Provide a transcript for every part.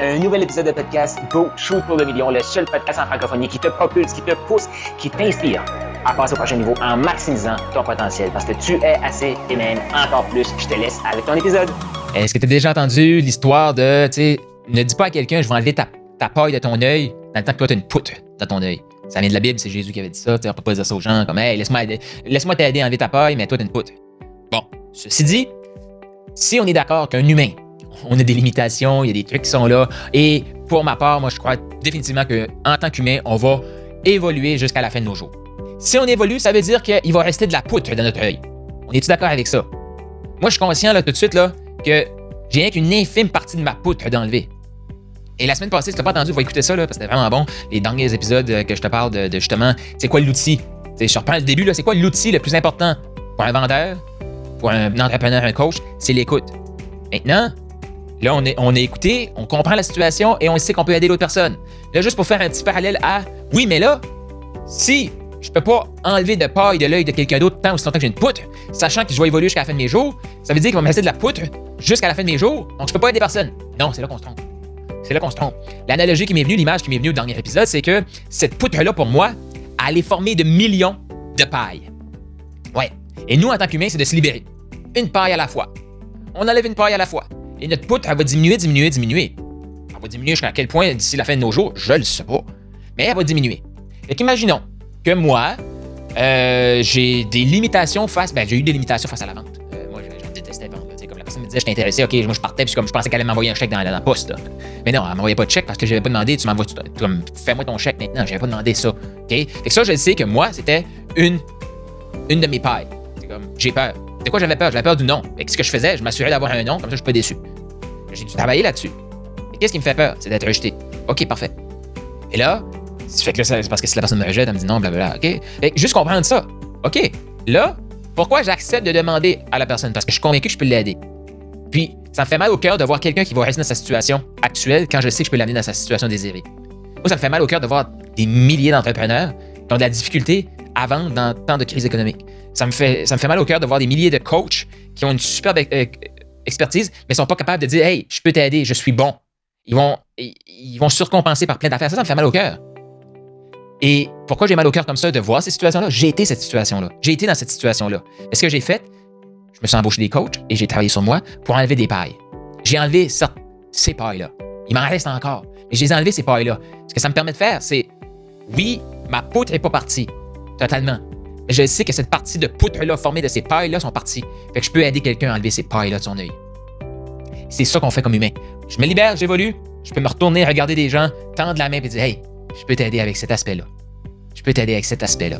Un nouvel épisode de podcast Go Shoot pour le million, le seul podcast en francophonie qui te propulse, qui te pousse, qui t'inspire à passer au prochain niveau en maximisant ton potentiel parce que tu es assez et même encore plus. Je te laisse avec ton épisode. Est-ce que tu as déjà entendu l'histoire de, tu sais, ne dis pas à quelqu'un, je vais enlever ta, ta paille de ton œil, dans le temps que toi, tu une poutre dans ton œil. Ça vient de la Bible, c'est Jésus qui avait dit ça. Tu on peut pas dire ça aux gens comme, hey, laisse-moi laisse t'aider à enlever ta paille, mais toi, tu une poutre. Bon, ceci dit, si on est d'accord qu'un humain, on a des limitations, il y a des trucs qui sont là, et pour ma part, moi, je crois définitivement qu'en tant qu'humain, on va évoluer jusqu'à la fin de nos jours. Si on évolue, ça veut dire qu'il va rester de la poutre dans notre œil. On est-tu d'accord avec ça? Moi, je suis conscient là, tout de suite là, que j'ai rien qu'une infime partie de ma poutre d'enlever. Et la semaine passée, si tu pas entendu, va écouter ça, là, parce que c'était vraiment bon. Les derniers épisodes euh, que je te parle de, justement, c'est quoi l'outil? Je reprends le début, c'est quoi l'outil le plus important pour un vendeur, pour un entrepreneur, un coach? C'est l'écoute. Maintenant, là, on est, écouté, on comprend la situation et on sait qu'on peut aider l'autre personne. Là, juste pour faire un petit parallèle à, oui, mais là, si je peux pas enlever de paille de l'œil de quelqu'un d'autre tant aussi longtemps que j'ai une poutre, sachant que je vais évoluer jusqu'à la fin de mes jours, ça veut dire qu'il va me rester de la poutre jusqu'à la fin de mes jours, donc je peux pas aider personne. Non, c'est là qu'on se trompe. C'est là qu'on se trompe. L'analogie qui m'est venue, l'image qui m'est venue au dernier épisode, c'est que cette poutre-là, pour moi, elle est formée de millions de pailles. Ouais. Et nous, en tant qu'humains, c'est de se libérer. Une paille à la fois. On enlève une paille à la fois. Et notre poutre, elle va diminuer, diminuer, diminuer. Elle va diminuer jusqu'à quel point d'ici la fin de nos jours, je le sais pas. Mais elle va diminuer. Et qu'imaginons que moi, euh, j'ai des limitations face. Ben, j'ai eu des limitations face à la vente. Euh, moi, je, détestais vendre. Comme la personne me disait, je t'intéressais, ok, moi je partais, puis comme je pensais qu'elle allait m'envoyer un chèque dans, la poste. Mais non, elle m'envoyait pas de chèque parce que j'avais pas demandé, tu m'envoies, comme, fais-moi ton chèque maintenant, j'avais pas demandé ça. OK? Fait que ça, je sais que moi, c'était une, une de mes pailles. C'est comme, j'ai peur. De quoi j'avais peur? J'avais peur du nom. Fait que ce que je faisais, je m'assurais d'avoir un nom, comme ça, je suis pas déçu. J'ai dû travailler là-dessus. Et qu'est-ce qui me fait peur? C'est d'être rejeté. OK, parfait. Et là, fait que là, c'est parce que si la personne me rejette, elle me dit non, blablabla. OK? Juste comprendre ça. OK, là, pourquoi j'accepte de demander à la personne? Parce que je suis convaincu que je peux l'aider. Puis, ça me fait mal au cœur de voir quelqu'un qui va rester dans sa situation actuelle quand je sais que je peux l'amener dans sa situation désirée. Moi, ça me fait mal au cœur de voir des milliers d'entrepreneurs qui ont de la difficulté à vendre dans tant de crises économiques. Ça me fait, ça me fait mal au cœur de voir des milliers de coachs qui ont une superbe euh, expertise, mais sont pas capables de dire Hey, je peux t'aider, je suis bon. Ils vont, ils vont surcompenser par plein d'affaires. Ça, ça me fait mal au cœur. Et pourquoi j'ai mal au cœur comme ça de voir ces situations-là? J'ai été cette situation-là. J'ai été dans cette situation-là. est ce que j'ai fait, je me suis embauché des coachs et j'ai travaillé sur moi pour enlever des pailles. J'ai enlevé ces pailles-là. Il m'en reste encore. Mais j'ai enlevé ces pailles-là. Ce que ça me permet de faire, c'est, oui, ma poutre n'est pas partie totalement. Je sais que cette partie de poutre-là formée de ces pailles-là sont parties. Fait que je peux aider quelqu'un à enlever ces pailles-là de son œil. C'est ça qu'on fait comme humain. Je me libère, j'évolue. Je peux me retourner, regarder des gens, tendre la main et dire Hey, je peux t'aider avec cet aspect-là. Je peux t'aider avec cet aspect-là.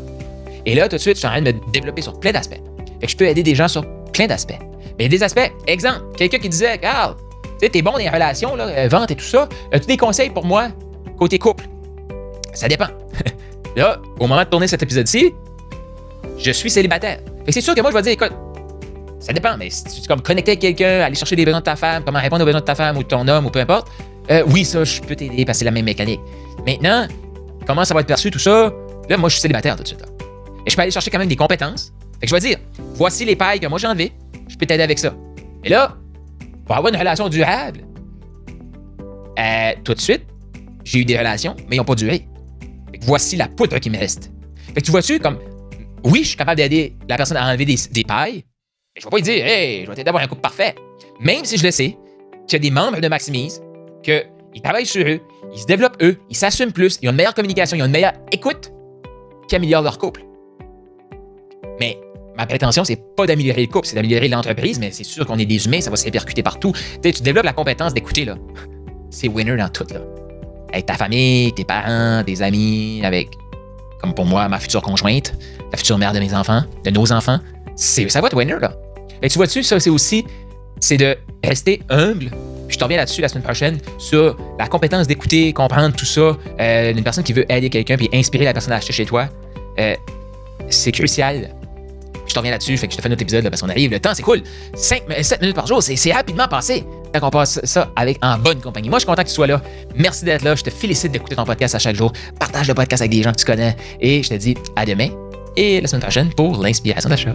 Et là, tout de suite, je suis en train de me développer sur plein d'aspects. Fait que je peux aider des gens sur plein d'aspects. Mais des aspects, exemple, quelqu'un qui disait, Carl, tu sais, t'es bon dans les relations, là, euh, vente et tout ça. As-tu des conseils pour moi côté couple? Ça dépend. là, au moment de tourner cet épisode-ci, je suis célibataire. C'est sûr que moi, je vais dire, écoute, ça dépend, mais si tu es comme connecter avec quelqu'un, aller chercher les besoins de ta femme, comment répondre aux besoins de ta femme ou de ton homme ou peu importe, euh, oui, ça, je peux t'aider parce que c'est la même mécanique. Maintenant, comment ça va être perçu, tout ça? Là, moi, je suis célibataire tout de suite. Et je peux aller chercher quand même des compétences. Fait que je vais dire, voici les pailles que moi j'ai envie, je peux t'aider avec ça. Et là, pour avoir une relation durable, euh, tout de suite, j'ai eu des relations, mais ils n'ont pas duré. Fait que voici la poudre qui me reste. Fait que tu vois-tu, comme, oui, je suis capable d'aider la personne à enlever des, pailles, mais je vais pas lui dire, hey, je vais t'aider à avoir un couple parfait. Même si je le sais, qu'il y a des membres de Maximise, qu'ils travaillent sur eux, ils se développent eux, ils s'assument plus, ils ont une meilleure communication, ils ont une meilleure écoute qui améliore leur couple. Mais ma prétention, c'est pas d'améliorer le couple, c'est d'améliorer l'entreprise, mais c'est sûr qu'on est des humains, ça va se répercuter partout. Tu, tu développes la compétence d'écouter, là. C'est winner dans tout, là. Avec ta famille, tes parents, tes amis, avec, comme pour moi, ma future conjointe, la future mère de mes enfants, de nos enfants. C'est, ça va être winner, là. Et tu vois-tu, ça, c'est aussi, c'est de rester humble. je te reviens là-dessus la semaine prochaine sur la compétence d'écouter, comprendre tout ça. Euh, une personne qui veut aider quelqu'un puis inspirer la personne à acheter chez toi. Euh, c'est crucial je te reviens là-dessus, fait que je te fais un autre épisode parce qu'on arrive. Le temps, c'est cool. 5, 7 minutes par jour, c'est rapidement passé. Qu'on passe ça avec en bonne compagnie. Moi, je suis content que tu sois là. Merci d'être là. Je te félicite d'écouter ton podcast à chaque jour. Partage le podcast avec des gens que tu connais. Et je te dis à demain et la semaine prochaine pour l'inspiration d'achat.